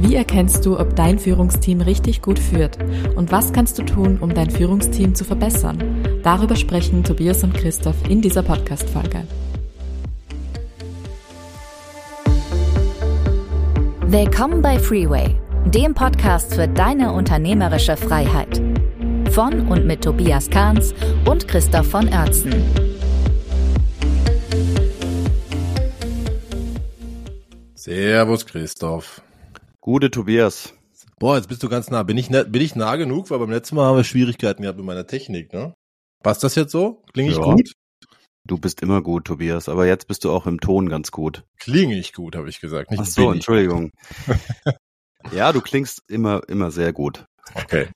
Wie erkennst du, ob dein Führungsteam richtig gut führt? Und was kannst du tun, um dein Führungsteam zu verbessern? Darüber sprechen Tobias und Christoph in dieser Podcast-Folge. Willkommen bei Freeway, dem Podcast für deine unternehmerische Freiheit. Von und mit Tobias Kahns und Christoph von Oertzen. Servus, Christoph. Gute Tobias. Boah, jetzt bist du ganz nah. Bin ich, nah, bin ich nah genug? Weil beim letzten Mal haben wir Schwierigkeiten gehabt mit meiner Technik, ne? Passt das jetzt so? Klinge ich Ja. gut? Du bist immer gut, Tobias, aber jetzt bist du auch im Ton ganz gut. Klinge ich gut, habe ich gesagt. Nicht Ach so. Entschuldigung. ja, du klingst immer, immer sehr gut. Okay.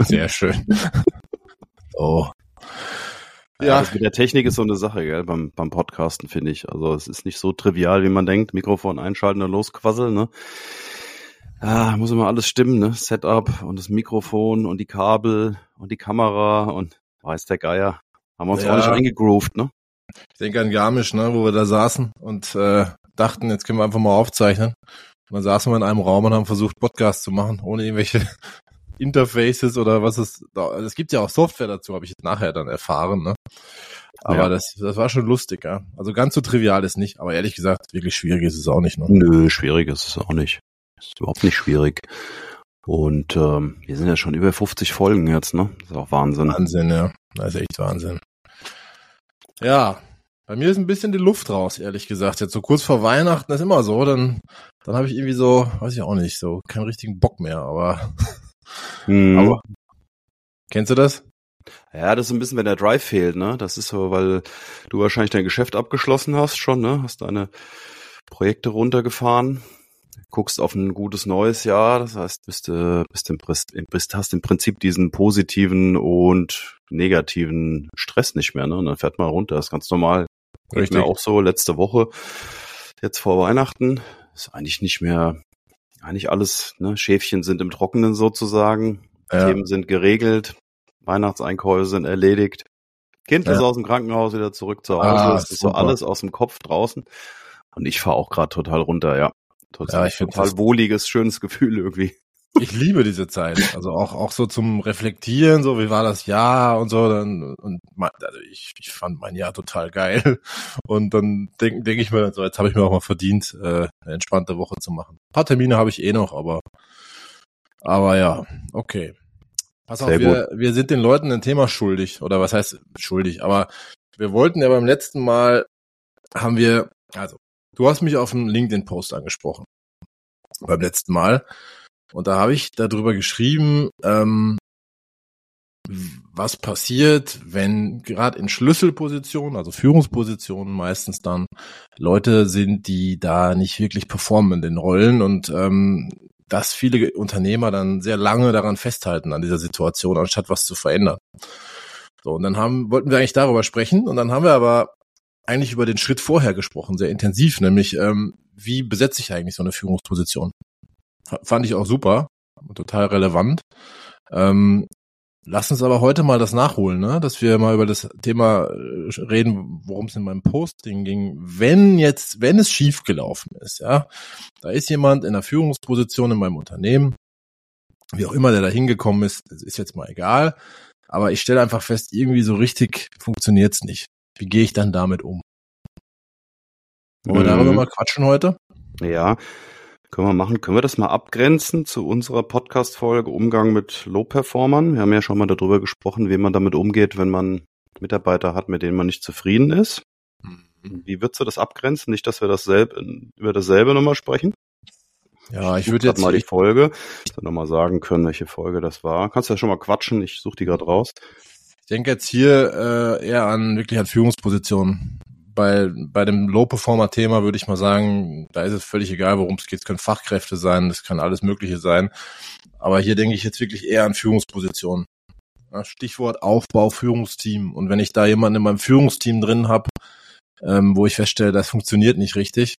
Sehr schön. oh. Ja, Ja, das mit der Technik ist so eine Sache, gell, beim, beim Podcasten, finde ich. Also es ist nicht so trivial, wie man denkt. Mikrofon einschalten und losquasseln, ne? Ah, muss immer alles stimmen, ne? Setup und das Mikrofon und die Kabel und die Kamera und weiß der Geier. Haben wir uns Ja. auch nicht eingegroovt, ne? ich denke an Garmisch, ne, wo wir da saßen und äh, dachten, jetzt können wir einfach mal aufzeichnen. Und dann saßen wir in einem Raum und haben versucht, Podcast zu machen, ohne irgendwelche Interfaces oder was es da. also Es gibt ja auch Software dazu, habe ich jetzt nachher dann erfahren, ne? Aber Ja. das, das war schon lustig, ja. Also ganz so trivial ist nicht, aber ehrlich gesagt, wirklich schwierig ist es auch nicht, ne? Nö, schwierig ist es auch nicht. Ist überhaupt nicht schwierig. Und ähm, wir sind ja schon über 50 Folgen jetzt, ne? Das ist auch Wahnsinn. Wahnsinn, ja. Das ist echt Wahnsinn. Ja, bei mir ist ein bisschen die Luft raus, ehrlich gesagt. Jetzt so kurz vor Weihnachten ist immer so, dann, dann habe ich irgendwie so, weiß ich auch nicht, so keinen richtigen Bock mehr, aber, Mhm. aber kennst du das? ja, das ist ein bisschen, wenn der Drive fehlt, ne? Das ist so, weil du wahrscheinlich dein Geschäft abgeschlossen hast schon, ne? Hast deine Projekte runtergefahren, guckst auf ein gutes neues Jahr, das heißt, bist, äh, bist, im, bist hast im Prinzip diesen positiven und negativen Stress nicht mehr, ne? Und dann fährt man runter, das ist ganz normal. Geht Richtig. mir auch so letzte Woche, jetzt vor Weihnachten, ist eigentlich nicht mehr, eigentlich alles, ne? Schäfchen sind im Trockenen sozusagen, Ja. Themen sind geregelt, Weihnachtseinkäufe sind erledigt, Kind ist Ja. aus dem Krankenhaus wieder zurück zu Hause, Ah, es ist so super. alles aus dem Kopf draußen. Und ich fahre auch gerade total runter, ja. Total, Ja, ich total das- wohliges, schönes Gefühl irgendwie. Ich liebe diese Zeit. Also auch, auch so zum Reflektieren, so wie war das Jahr und so. Dann, und mein, also ich, ich fand mein Jahr total geil. Und dann denke denk ich mir, so jetzt habe ich mir auch mal verdient, äh, eine entspannte Woche zu machen. Ein paar Termine habe ich eh noch, aber, aber ja, okay. Pass auf, Sehr wir, wir sind den Leuten ein Thema schuldig. Oder was heißt schuldig? Aber wir wollten ja beim letzten Mal, haben wir, also, du hast mich auf einen LinkedIn-Post angesprochen. Beim letzten Mal. Und da habe ich darüber geschrieben, ähm, was passiert, wenn gerade in Schlüsselpositionen, also Führungspositionen meistens dann Leute sind, die da nicht wirklich performen in den Rollen und ähm, dass viele Unternehmer dann sehr lange daran festhalten an dieser Situation, anstatt was zu verändern. So, und dann haben, wollten wir eigentlich darüber sprechen und dann haben wir aber eigentlich über den Schritt vorher gesprochen, sehr intensiv, nämlich ähm, wie besetze ich eigentlich so eine Führungsposition? Fand ich auch super, total relevant. Ähm, lass uns aber heute mal das nachholen, ne? dass wir mal über das Thema äh, reden, worum es in meinem Posting ging. Wenn jetzt, wenn es schief gelaufen ist, ja, da ist jemand in einer Führungsposition in meinem Unternehmen, wie auch immer der da hingekommen ist, ist jetzt mal egal, aber ich stelle einfach fest, irgendwie so richtig funktioniert's nicht. Wie gehe ich dann damit um? Wollen wir darüber Mhm. mal quatschen heute? Ja, können wir machen. Können wir das mal abgrenzen zu unserer Podcast-Folge Umgang mit Low-Performern? Wir haben ja schon mal darüber gesprochen, wie man damit umgeht, wenn man Mitarbeiter hat, mit denen man nicht zufrieden ist. Wie würdest du das abgrenzen? Nicht, dass wir dasselbe, über dasselbe nochmal sprechen? Ja, ich such würde jetzt mal die Folge, dass wir nochmal sagen können, welche Folge das war. Kannst ja schon mal quatschen, ich suche die gerade raus. Ich denke jetzt hier äh, eher an wirklich an Führungspositionen. Bei, bei dem Low-Performer-Thema würde ich mal sagen, da ist es völlig egal, worum es geht. Es können Fachkräfte sein, das kann alles Mögliche sein. Aber hier denke ich jetzt wirklich eher an Führungspositionen. Stichwort Aufbau, Führungsteam. Und wenn ich da jemanden in meinem Führungsteam drin habe, ähm, wo ich feststelle, das funktioniert nicht richtig,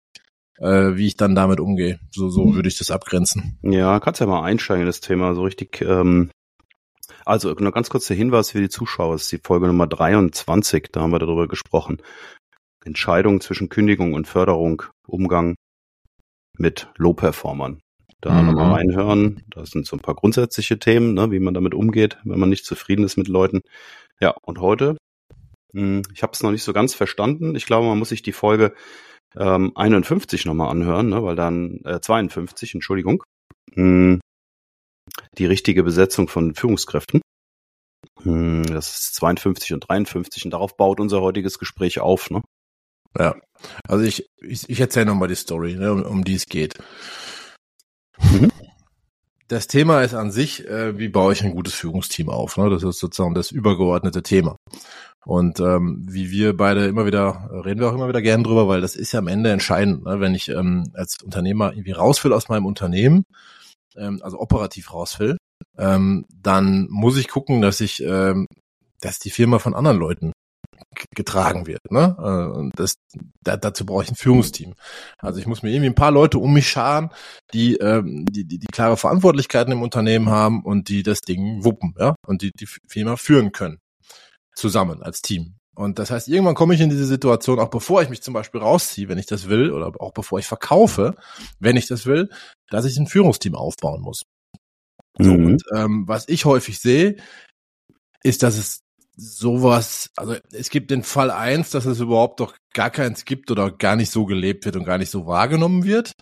äh, wie ich dann damit umgehe. So, so würde ich das abgrenzen. Ja, kannst ja mal einsteigen in das Thema, so richtig. Ähm, also nur ganz kurz der Hinweis für die Zuschauer, es ist die Folge Nummer 23, da haben wir darüber gesprochen. Entscheidung zwischen Kündigung und Förderung, Umgang mit Low-Performern. Da mhm. nochmal reinhören. Da sind so ein paar grundsätzliche Themen, ne, wie man damit umgeht, wenn man nicht zufrieden ist mit Leuten. Ja, und heute, mh, hm, ich habe es noch nicht so ganz verstanden. Ich glaube, man muss sich die Folge ähm, 51 nochmal anhören, ne, weil dann äh, 52, Entschuldigung. Mh, hm, die richtige Besetzung von Führungskräften. Hm, das ist 52 und 53 und darauf baut unser heutiges Gespräch auf. Ne? Ja, also ich, ich, ich erzähle nochmal die Story, ne, um, um die es geht. Mhm. Das Thema ist an sich, äh, wie baue ich ein gutes Führungsteam auf? Ne? Das ist sozusagen das übergeordnete Thema. Und ähm, wie wir beide immer wieder, reden wir auch immer wieder gern drüber, weil das ist ja am Ende entscheidend, ne? wenn ich ähm, als Unternehmer irgendwie raus will aus meinem Unternehmen, ähm, also operativ raus ähm, dann muss ich gucken, dass ich, ähm, dass die Firma von anderen Leuten getragen wird. Ne? Äh, und das, da, dazu brauche ich ein Führungsteam. Also ich muss mir irgendwie ein paar Leute um mich scharen, die, ähm, die, die, die klare Verantwortlichkeiten im Unternehmen haben und die das Ding wuppen, ja, und die die Firma führen können. Zusammen als Team. Und das heißt, irgendwann komme ich in diese Situation, auch bevor ich mich zum Beispiel rausziehe, wenn ich das will, oder auch bevor ich verkaufe, wenn ich das will, dass ich ein Führungsteam aufbauen muss. Mhm. So, und ähm, was ich häufig sehe, ist, dass es sowas, also es gibt den Fall eins, dass es überhaupt doch gar keins gibt oder gar nicht so gelebt wird und gar nicht so wahrgenommen wird.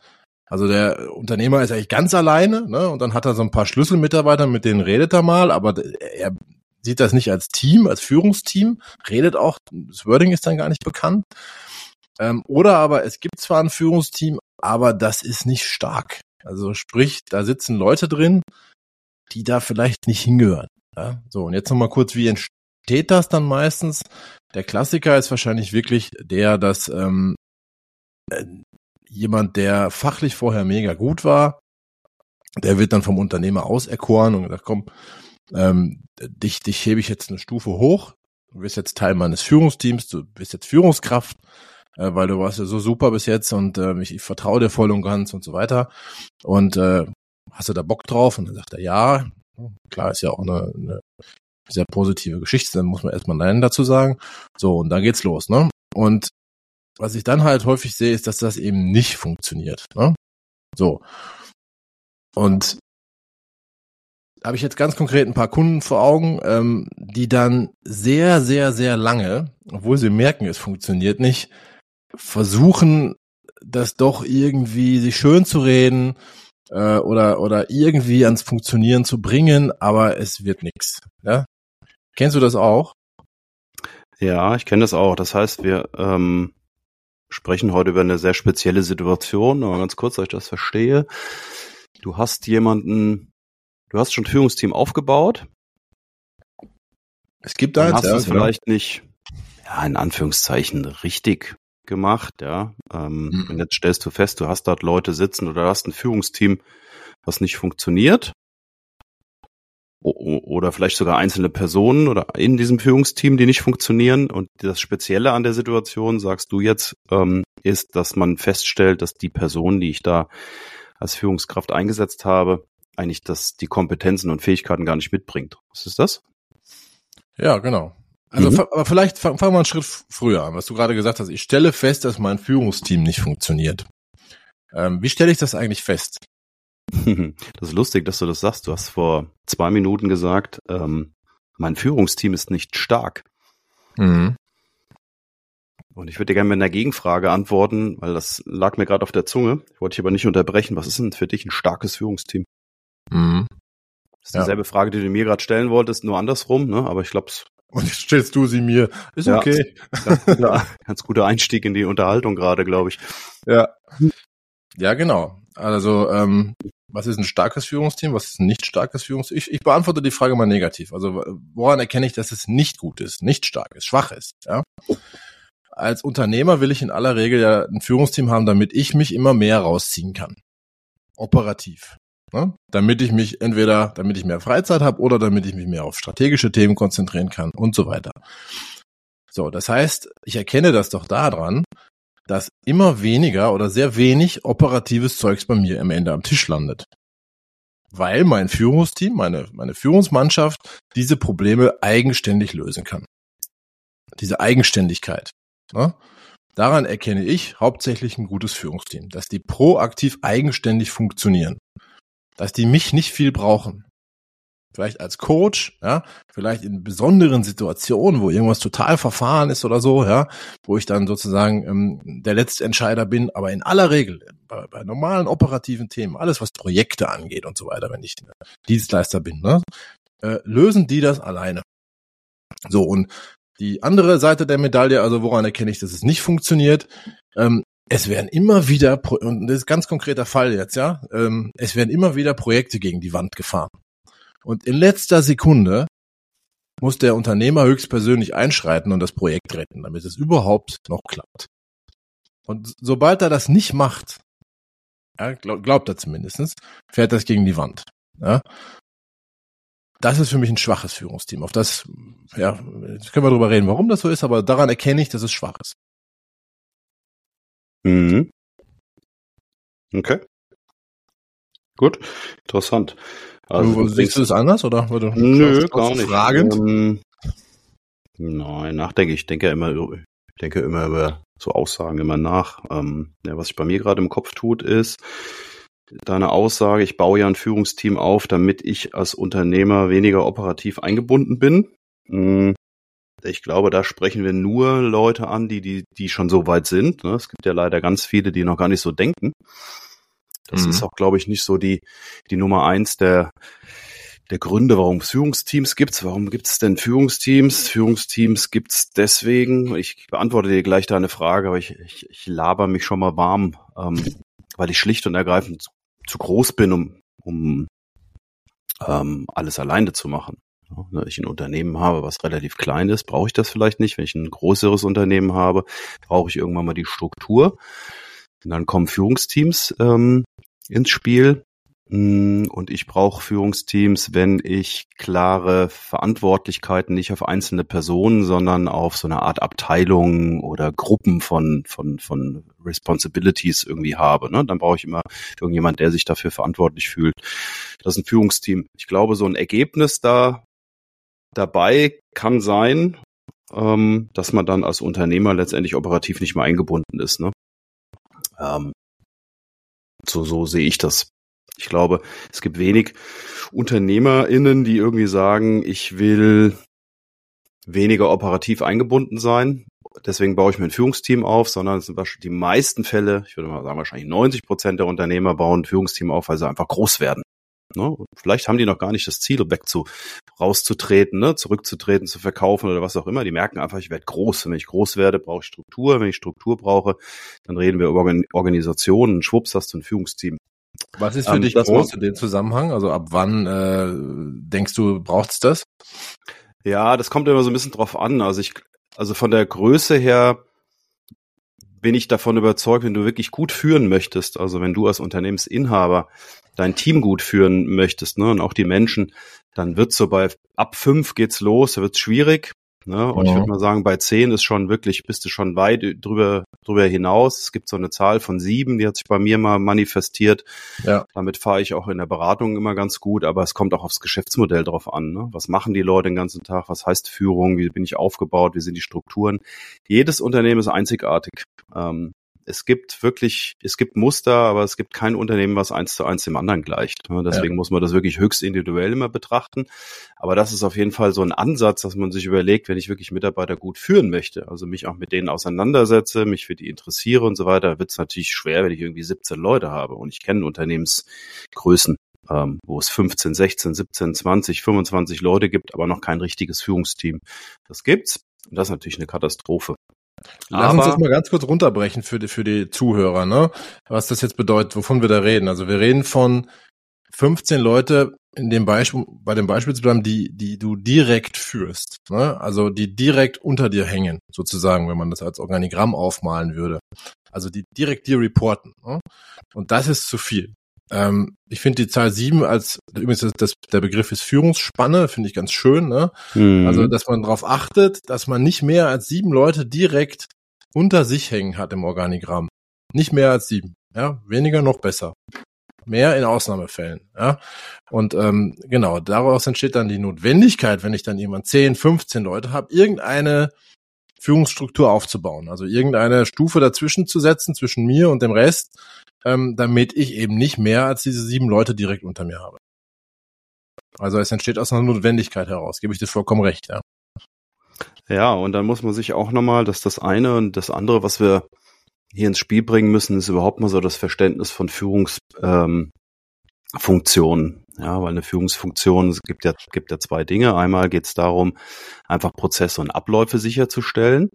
Also der Unternehmer ist eigentlich ganz alleine, ne? Und dann hat er so ein paar Schlüsselmitarbeiter, mit denen redet er mal, aber er sieht das nicht als Team, als Führungsteam, redet auch, das Wording ist dann gar nicht bekannt. Ähm, oder aber es gibt zwar ein Führungsteam, aber das ist nicht stark. Also sprich, da sitzen Leute drin, die da vielleicht nicht hingehören. Ja? So, und jetzt nochmal kurz, wie entsteht das dann meistens? Der Klassiker ist wahrscheinlich wirklich der, dass ähm, äh, jemand, der fachlich vorher mega gut war, der wird dann vom Unternehmer auserkoren und gesagt, komm, ähm, dich, dich hebe ich jetzt eine Stufe hoch, du bist jetzt Teil meines Führungsteams, du bist jetzt Führungskraft, äh, weil du warst ja so super bis jetzt und äh, ich, ich vertraue dir voll und ganz und so weiter. Und äh, hast du da Bock drauf? Und dann sagt er, ja, klar, ist ja auch eine, eine sehr positive Geschichte, dann muss man erstmal Nein dazu sagen. So, und dann geht's los, ne? Und was ich dann halt häufig sehe, ist, dass das eben nicht funktioniert. Ne? So. Und habe ich jetzt ganz konkret ein paar Kunden vor Augen, ähm, die dann sehr, sehr, sehr lange, obwohl sie merken, es funktioniert nicht, versuchen, das doch irgendwie sich schön zu reden äh, oder oder irgendwie ans Funktionieren zu bringen, aber es wird nichts. Ja? Kennst du das auch? Ja, ich kenne das auch. Das heißt, wir ähm, sprechen heute über eine sehr spezielle Situation. Aber ganz kurz, dass ich das verstehe. Du hast jemanden, Du hast schon ein Führungsteam aufgebaut. Es gibt da jetzt, hast ja, es genau. vielleicht nicht, ja, in Anführungszeichen richtig gemacht, ja. Ähm, mhm. Und jetzt stellst du fest, du hast dort Leute sitzen oder du hast ein Führungsteam, was nicht funktioniert. O oder vielleicht sogar einzelne Personen oder in diesem Führungsteam, die nicht funktionieren. Und das Spezielle an der Situation, sagst du jetzt, ähm, ist, dass man feststellt, dass die Person, die ich da als Führungskraft eingesetzt habe, eigentlich das, die Kompetenzen und Fähigkeiten gar nicht mitbringt. Was ist das? Ja, genau. Also, mhm. aber vielleicht fangen fang wir einen Schritt früher an, was du gerade gesagt hast. Ich stelle fest, dass mein Führungsteam nicht funktioniert. Ähm, wie stelle ich das eigentlich fest? Das ist lustig, dass du das sagst. Du hast vor zwei Minuten gesagt, ähm, mein Führungsteam ist nicht stark. Mhm. Und ich würde dir gerne mit einer Gegenfrage antworten, weil das lag mir gerade auf der Zunge. Ich wollte dich aber nicht unterbrechen. Was ist denn für dich ein starkes Führungsteam? Mhm. Das ist dieselbe ja. Frage, die du mir gerade stellen wolltest, nur andersrum, ne? Aber ich glaube Und jetzt stellst du sie mir. Ist ja, okay. Ganz guter, ganz guter Einstieg in die Unterhaltung gerade, glaube ich. Ja. Ja, genau. Also, ähm, was ist ein starkes Führungsteam? Was ist ein nicht starkes Führungsteam? Ich, ich beantworte die Frage mal negativ. Also, woran erkenne ich, dass es nicht gut ist, nicht stark ist, schwach ist? Ja. Als Unternehmer will ich in aller Regel ja ein Führungsteam haben, damit ich mich immer mehr rausziehen kann. Operativ. Ne? Damit ich mich entweder, damit ich mehr Freizeit habe oder damit ich mich mehr auf strategische Themen konzentrieren kann und so weiter. So, das heißt, ich erkenne das doch daran, dass immer weniger oder sehr wenig operatives Zeugs bei mir am Ende am Tisch landet. Weil mein Führungsteam, meine, meine Führungsmannschaft diese Probleme eigenständig lösen kann. Diese Eigenständigkeit. Ne? Daran erkenne ich hauptsächlich ein gutes Führungsteam, dass die proaktiv eigenständig funktionieren, dass die mich nicht viel brauchen. Vielleicht als Coach, ja, vielleicht in besonderen Situationen, wo irgendwas total verfahren ist oder so, ja, wo ich dann sozusagen ähm, der letzte Entscheider bin, aber in aller Regel bei, bei normalen operativen Themen, alles was Projekte angeht und so weiter, wenn ich Dienstleister bin, ne, äh, lösen die das alleine. So, und die andere Seite der Medaille, also woran erkenne ich, dass es nicht funktioniert, ähm, es werden immer wieder, und das ist ganz konkreter Fall jetzt, ja, ähm, es werden immer wieder Projekte gegen die Wand gefahren. Und in letzter Sekunde muss der Unternehmer höchstpersönlich einschreiten und das Projekt retten, damit es überhaupt noch klappt. Und sobald er das nicht macht, ja, glaub, glaubt er zumindestens, fährt das gegen die Wand. Ja? Das ist für mich ein schwaches Führungsteam. Auf das, ja, jetzt können wir darüber reden, warum das so ist, aber daran erkenne ich, dass es schwach ist. Mhm. Okay. Gut, interessant. Also, du, siehst du das anders oder? oder nö, gar nicht. Fragend? Ähm, nein, nachdenke ich. denke immer, ich denke immer über so Aussagen immer nach. Ähm, ja, was sich bei mir gerade im Kopf tut, ist, deine Aussage, ich baue ja ein Führungsteam auf, damit ich als Unternehmer weniger operativ eingebunden bin. Hm, ich glaube, da sprechen wir nur Leute an, die, die, die schon so weit sind. Ne? Es gibt ja leider ganz viele, die noch gar nicht so denken. Das mhm. ist auch, glaube ich, nicht so die, die Nummer eins der, der Gründe, warum es Führungsteams gibt. Warum gibt es denn Führungsteams? Führungsteams gibt es deswegen, ich beantworte dir gleich deine Frage, aber ich, ich, ich laber mich schon mal warm, ähm, weil ich schlicht und ergreifend zu groß bin, um, um ähm, alles alleine zu machen. Wenn ich ein Unternehmen habe, was relativ klein ist, brauche ich das vielleicht nicht. Wenn ich ein größeres Unternehmen habe, brauche ich irgendwann mal die Struktur. Und dann kommen Führungsteams ähm, ins Spiel. Mm, und ich brauche Führungsteams, wenn ich klare Verantwortlichkeiten nicht auf einzelne Personen, sondern auf so eine Art Abteilung oder Gruppen von, von, von Responsibilities irgendwie habe. Ne? Dann brauche ich immer irgendjemand, der sich dafür verantwortlich fühlt. Das ist ein Führungsteam. Ich glaube, so ein Ergebnis da dabei kann sein, ähm, dass man dann als Unternehmer letztendlich operativ nicht mehr eingebunden ist. Ne? Ähm, so, so sehe ich das. Ich glaube, es gibt wenig UnternehmerInnen, die irgendwie sagen, ich will weniger operativ eingebunden sein. Deswegen baue ich mir ein Führungsteam auf, sondern es sind die meisten Fälle, ich würde mal sagen, wahrscheinlich 90 Prozent der Unternehmer bauen ein Führungsteam auf, weil sie einfach groß werden. Ne? Vielleicht haben die noch gar nicht das Ziel, wegzu, rauszutreten, ne? zurückzutreten, zu verkaufen oder was auch immer. Die merken einfach, ich werde groß. Wenn ich groß werde, brauche ich Struktur. Wenn ich Struktur brauche, dann reden wir über Organisationen. Schwupps hast du ein Führungsteam. Was ist für ähm, dich groß in dem Zusammenhang? Also ab wann äh, denkst du, braucht's das? Ja, das kommt immer so ein bisschen drauf an. Also ich, also von der Größe her bin ich davon überzeugt, wenn du wirklich gut führen möchtest, also wenn du als Unternehmensinhaber dein Team gut führen möchtest, ne, und auch die Menschen, dann wird's so bei ab fünf geht's los, da wird's schwierig. Ne? Und ja. ich würde mal sagen, bei zehn ist schon wirklich, bist du schon weit drüber, drüber hinaus. Es gibt so eine Zahl von sieben, die hat sich bei mir mal manifestiert. Ja. Damit fahre ich auch in der Beratung immer ganz gut, aber es kommt auch aufs Geschäftsmodell drauf an. Ne? Was machen die Leute den ganzen Tag? Was heißt Führung? Wie bin ich aufgebaut? Wie sind die Strukturen? Jedes Unternehmen ist einzigartig. Ähm, es gibt wirklich, es gibt Muster, aber es gibt kein Unternehmen, was eins zu eins dem anderen gleicht. Deswegen ja. muss man das wirklich höchst individuell immer betrachten. Aber das ist auf jeden Fall so ein Ansatz, dass man sich überlegt, wenn ich wirklich Mitarbeiter gut führen möchte, also mich auch mit denen auseinandersetze, mich für die interessiere und so weiter, wird es natürlich schwer, wenn ich irgendwie 17 Leute habe und ich kenne Unternehmensgrößen. Ähm, wo es 15, 16, 17, 20, 25 Leute gibt, aber noch kein richtiges Führungsteam. Das gibt's. Und das ist natürlich eine Katastrophe. Lass uns das mal ganz kurz runterbrechen für die, für die Zuhörer, ne? Was das jetzt bedeutet, wovon wir da reden. Also wir reden von 15 Leute in dem Beispiel, bei dem Beispiel zu bleiben, die, die du direkt führst, ne? Also die direkt unter dir hängen, sozusagen, wenn man das als Organigramm aufmalen würde. Also die direkt dir reporten. Ne? Und das ist zu viel. Ähm, ich finde die Zahl sieben als, übrigens das, das, der Begriff ist Führungsspanne, finde ich ganz schön. Ne? Mhm. Also, dass man darauf achtet, dass man nicht mehr als sieben Leute direkt unter sich hängen hat im Organigramm. Nicht mehr als sieben. Ja, weniger noch besser. Mehr in Ausnahmefällen. Ja, und ähm, genau daraus entsteht dann die Notwendigkeit, wenn ich dann jemand 10, 15 Leute habe, irgendeine Führungsstruktur aufzubauen. Also irgendeine Stufe dazwischen zu setzen, zwischen mir und dem Rest, ähm, damit ich eben nicht mehr als diese sieben Leute direkt unter mir habe. Also es entsteht aus einer Notwendigkeit heraus, gebe ich dir vollkommen recht, ja. Ja, und dann muss man sich auch nochmal, dass das eine und das andere, was wir hier ins Spiel bringen müssen, ist überhaupt mal so das Verständnis von Führungsfunktionen. Ähm, ja, weil eine Führungsfunktion, es gibt ja, gibt ja zwei Dinge. Einmal geht es darum, einfach Prozesse und Abläufe sicherzustellen.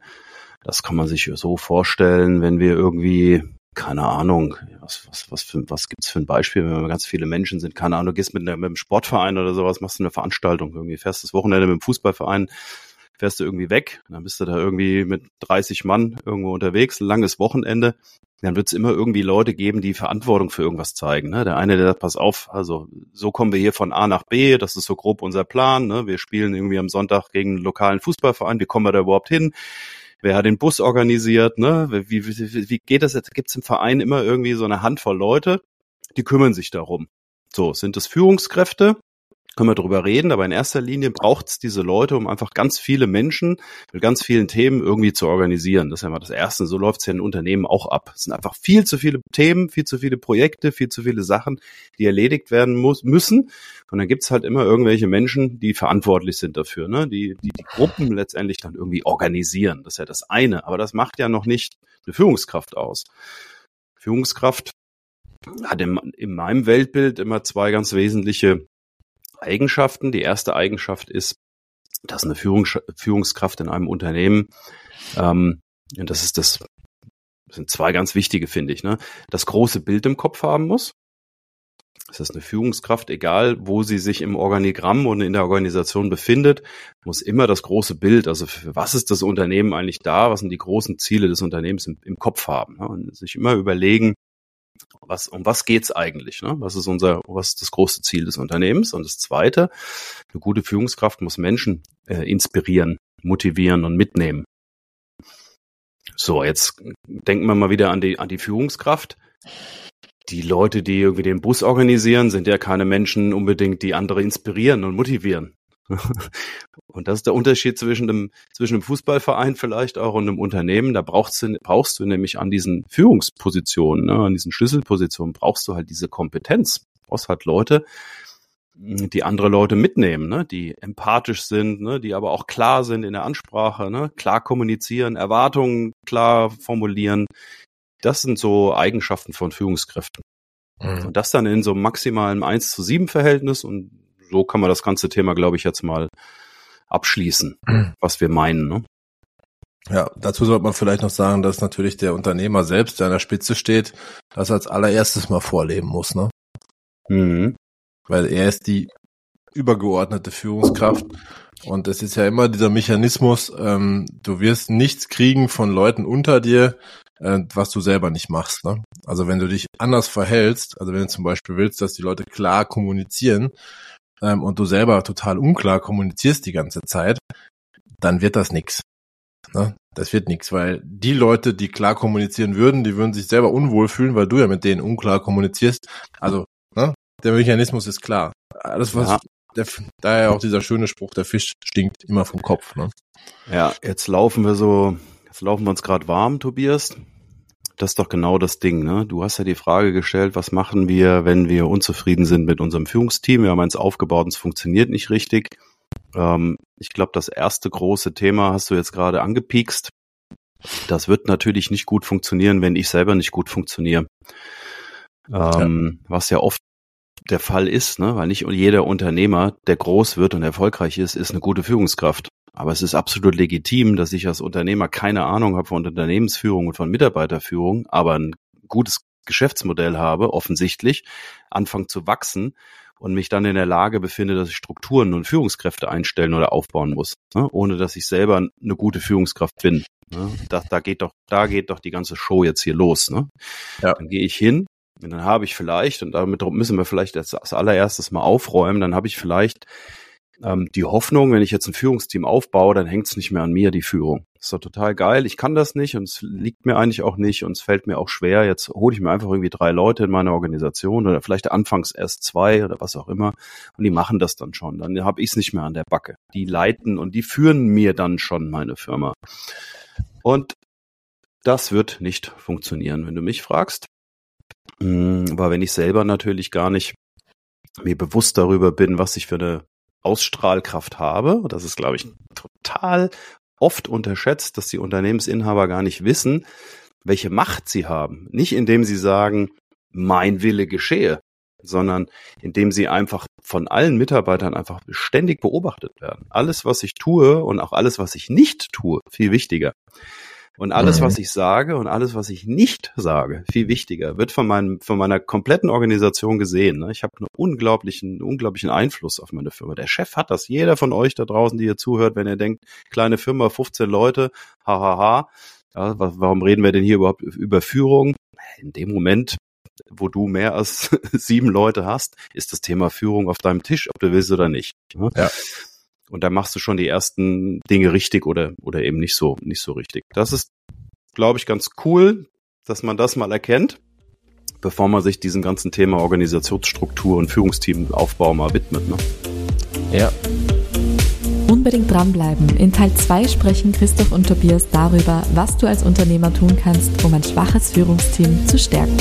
Das kann man sich so vorstellen, wenn wir irgendwie, keine Ahnung, was, was, was, für, was gibt's für ein Beispiel, wenn wir ganz viele Menschen sind, keine Ahnung, gehst mit, einer, mit einem Sportverein oder sowas, machst du eine Veranstaltung, irgendwie fährst das Wochenende mit dem Fußballverein, fährst du irgendwie weg, dann bist du da irgendwie mit 30 Mann irgendwo unterwegs, ein langes Wochenende, dann wird es immer irgendwie Leute geben, die Verantwortung für irgendwas zeigen. Ne? Der eine, der sagt, pass auf, also so kommen wir hier von A nach B, das ist so grob unser Plan. Ne? Wir spielen irgendwie am Sonntag gegen einen lokalen Fußballverein, wie kommen wir da überhaupt hin? Wer hat den Bus organisiert? Ne? Wie, wie, wie geht das jetzt? Gibt es im Verein immer irgendwie so eine Handvoll Leute, die kümmern sich darum. So, sind das Führungskräfte? Können wir darüber reden, aber in erster Linie braucht es diese Leute, um einfach ganz viele Menschen mit ganz vielen Themen irgendwie zu organisieren. Das ist ja mal das Erste. So läuft es ja in Unternehmen auch ab. Es sind einfach viel zu viele Themen, viel zu viele Projekte, viel zu viele Sachen, die erledigt werden muss, müssen. Und dann gibt's halt immer irgendwelche Menschen, die verantwortlich sind dafür, ne? die, die die Gruppen letztendlich dann irgendwie organisieren. Das ist ja das eine. Aber das macht ja noch nicht eine Führungskraft aus. Führungskraft hat in, in meinem Weltbild immer zwei ganz wesentliche Eigenschaften. Die erste Eigenschaft ist, dass eine Führungs Führungskraft in einem Unternehmen, ähm, und das ist das, das sind zwei ganz wichtige, finde ich, ne, das große Bild im Kopf haben muss. Das ist eine Führungskraft, egal wo sie sich im Organigramm und in der Organisation befindet, muss immer das große Bild, also für was ist das Unternehmen eigentlich da, was sind die großen Ziele des Unternehmens im, im Kopf haben. Ne? Und sich immer überlegen, was, um was geht's eigentlich? Ne? Was ist unser, was ist das große Ziel des Unternehmens? Und das zweite, eine gute Führungskraft muss Menschen äh, inspirieren, motivieren und mitnehmen. So, jetzt denken wir mal wieder an die, an die Führungskraft. Die Leute, die irgendwie den Bus organisieren, sind ja keine Menschen unbedingt, die andere inspirieren und motivieren. Und das ist der Unterschied zwischen einem, zwischen einem Fußballverein vielleicht auch und einem Unternehmen. Da brauchst du, brauchst du nämlich an diesen Führungspositionen, ne, an diesen Schlüsselpositionen, brauchst du halt diese Kompetenz. Du brauchst halt Leute, die andere Leute mitnehmen, ne, die empathisch sind, ne, die aber auch klar sind in der Ansprache, ne, klar kommunizieren, Erwartungen klar formulieren. Das sind so Eigenschaften von Führungskräften. Mhm. Und das dann in so einem maximalen 1 zu 7 Verhältnis und so kann man das ganze Thema, glaube ich, jetzt mal abschließen, was wir meinen. Ne? Ja, dazu sollte man vielleicht noch sagen, dass natürlich der Unternehmer selbst, der an der Spitze steht, das als allererstes mal vorleben muss, ne? Mhm. Weil er ist die übergeordnete Führungskraft und es ist ja immer dieser Mechanismus, ähm, du wirst nichts kriegen von Leuten unter dir, äh, was du selber nicht machst. Ne? Also wenn du dich anders verhältst, also wenn du zum Beispiel willst, dass die Leute klar kommunizieren, ähm, und du selber total unklar kommunizierst die ganze Zeit, dann wird das nix. Ne? Das wird nix, weil die Leute, die klar kommunizieren würden, die würden sich selber unwohl fühlen, weil du ja mit denen unklar kommunizierst. Also, ne? der Mechanismus ist klar. Alles, was, ja. der, daher auch dieser schöne Spruch, der Fisch stinkt immer vom Kopf. Ne? Ja, jetzt laufen wir so, jetzt laufen wir uns gerade warm, Tobias das ist doch genau das Ding. Ne? Du hast ja die Frage gestellt, was machen wir, wenn wir unzufrieden sind mit unserem Führungsteam? Wir haben eins aufgebaut und es funktioniert nicht richtig. Ähm, ich glaube, das erste große Thema hast du jetzt gerade angepiekst. Das wird natürlich nicht gut funktionieren, wenn ich selber nicht gut funktioniere. Ähm, ja. Was ja oft der Fall ist, ne? weil nicht jeder Unternehmer, der groß wird und erfolgreich ist, ist eine gute Führungskraft. Aber es ist absolut legitim, dass ich als Unternehmer keine Ahnung habe von Unternehmensführung und von Mitarbeiterführung, aber ein gutes Geschäftsmodell habe, offensichtlich, anfange zu wachsen und mich dann in der Lage befinde, dass ich Strukturen und Führungskräfte einstellen oder aufbauen muss, ne? ohne dass ich selber eine gute Führungskraft bin. Ne? Da, da geht doch, da geht doch die ganze Show jetzt hier los. Ne? Ja. Dann gehe ich hin und dann habe ich vielleicht, und damit müssen wir vielleicht als, als allererstes mal aufräumen, dann habe ich vielleicht ähm, die Hoffnung, wenn ich jetzt ein Führungsteam aufbaue, dann hängt es nicht mehr an mir, die Führung. ist doch total geil. Ich kann das nicht und es liegt mir eigentlich auch nicht und es fällt mir auch schwer. Jetzt hole ich mir einfach irgendwie drei Leute in meine Organisation oder vielleicht anfangs erst zwei oder was auch immer und die machen das dann schon. Dann habe ich es nicht mehr an der Backe. Die leiten und die führen mir dann schon meine Firma. Und das wird nicht funktionieren, wenn du mich fragst. Hm, aber wenn ich selber natürlich gar nicht mir bewusst darüber bin, was ich für eine Ausstrahlkraft habe, das ist, glaube ich, total oft unterschätzt, dass die Unternehmensinhaber gar nicht wissen, welche Macht sie haben. Nicht indem sie sagen, mein Wille geschehe, sondern indem sie einfach von allen Mitarbeitern einfach ständig beobachtet werden. Alles, was ich tue und auch alles, was ich nicht tue, viel wichtiger. Und alles, mhm. was ich sage und alles, was ich nicht sage, viel wichtiger, wird von meinem, von meiner kompletten Organisation gesehen. Ne? Ich habe einen unglaublichen, unglaublichen Einfluss auf meine Firma. Der Chef hat das. Jeder von euch da draußen, die ihr zuhört, wenn ihr denkt, kleine Firma, 15 Leute, hahaha. Ja, warum reden wir denn hier überhaupt über Führung? In dem Moment, wo du mehr als sieben Leute hast, ist das Thema Führung auf deinem Tisch, ob du willst oder nicht. Ne? Ja. Und da machst du schon die ersten Dinge richtig oder, oder eben nicht so, nicht so richtig. Das ist, glaube ich, ganz cool, dass man das mal erkennt, bevor man sich diesem ganzen Thema Organisationsstruktur und Führungsteamaufbau mal widmet. Ne? Ja. Unbedingt dranbleiben. In Teil 2 sprechen Christoph und Tobias darüber, was du als Unternehmer tun kannst, um ein schwaches Führungsteam zu stärken.